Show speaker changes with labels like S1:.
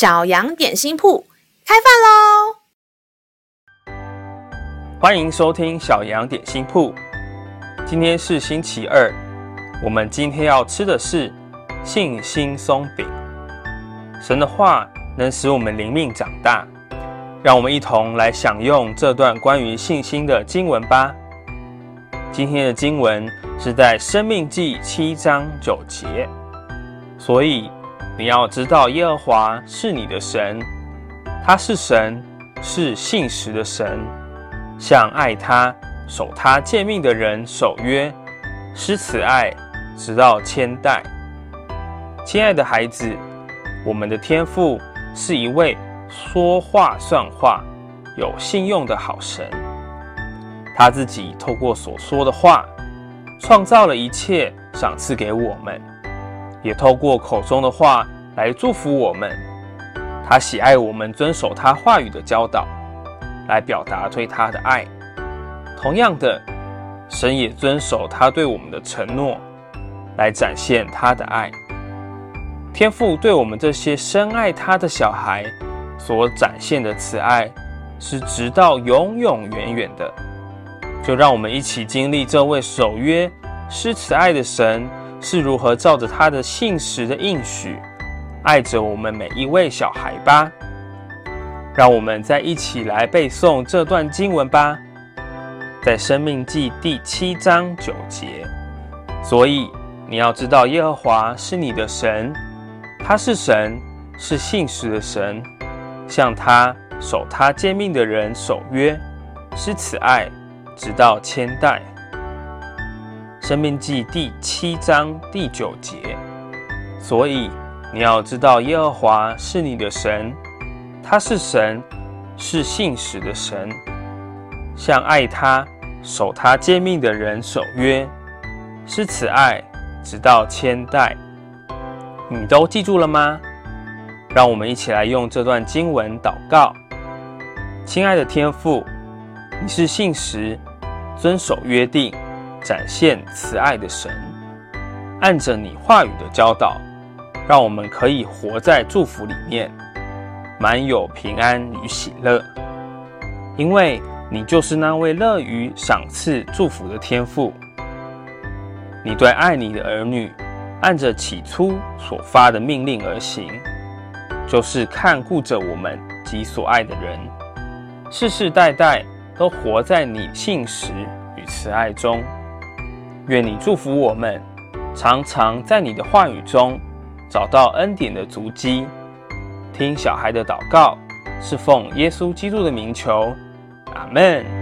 S1: 小羊点心铺开饭喽！
S2: 欢迎收听小羊点心铺。今天是星期二，我们今天要吃的是信心松饼。神的话能使我们灵命长大，让我们一同来享用这段关于信心的经文吧。今天的经文是在《生命记》七章九节，所以。你要知道，耶和华是你的神，他是神，是信实的神，向爱他、守他诫命的人守约，施慈爱，直到千代。亲爱的孩子，我们的天父是一位说话算话、有信用的好神。他自己透过所说的话，创造了一切，赏赐给我们。也透过口中的话来祝福我们，他喜爱我们遵守他话语的教导，来表达对他的爱。同样的，神也遵守他对我们的承诺，来展现他的爱。天父对我们这些深爱他的小孩所展现的慈爱，是直到永永远远的。就让我们一起经历这位守约施慈爱的神。是如何照着他的信实的应许，爱着我们每一位小孩吧。让我们再一起来背诵这段经文吧，在《生命记》第七章九节。所以你要知道，耶和华是你的神，他是神，是信实的神，向他守他诫命的人守约，是慈爱，直到千代。生命记第七章第九节，所以你要知道，耶和华是你的神，他是神，是信实的神，向爱他、守他诫命的人守约，施慈爱，直到千代。你都记住了吗？让我们一起来用这段经文祷告。亲爱的天父，你是信实、遵守约定。展现慈爱的神，按着你话语的教导，让我们可以活在祝福里面，满有平安与喜乐。因为你就是那位乐于赏赐祝福的天父。你对爱你的儿女，按着起初所发的命令而行，就是看顾着我们及所爱的人，世世代代都活在你信实与慈爱中。愿你祝福我们，常常在你的话语中找到恩典的足迹。听小孩的祷告，是奉耶稣基督的名求，阿门。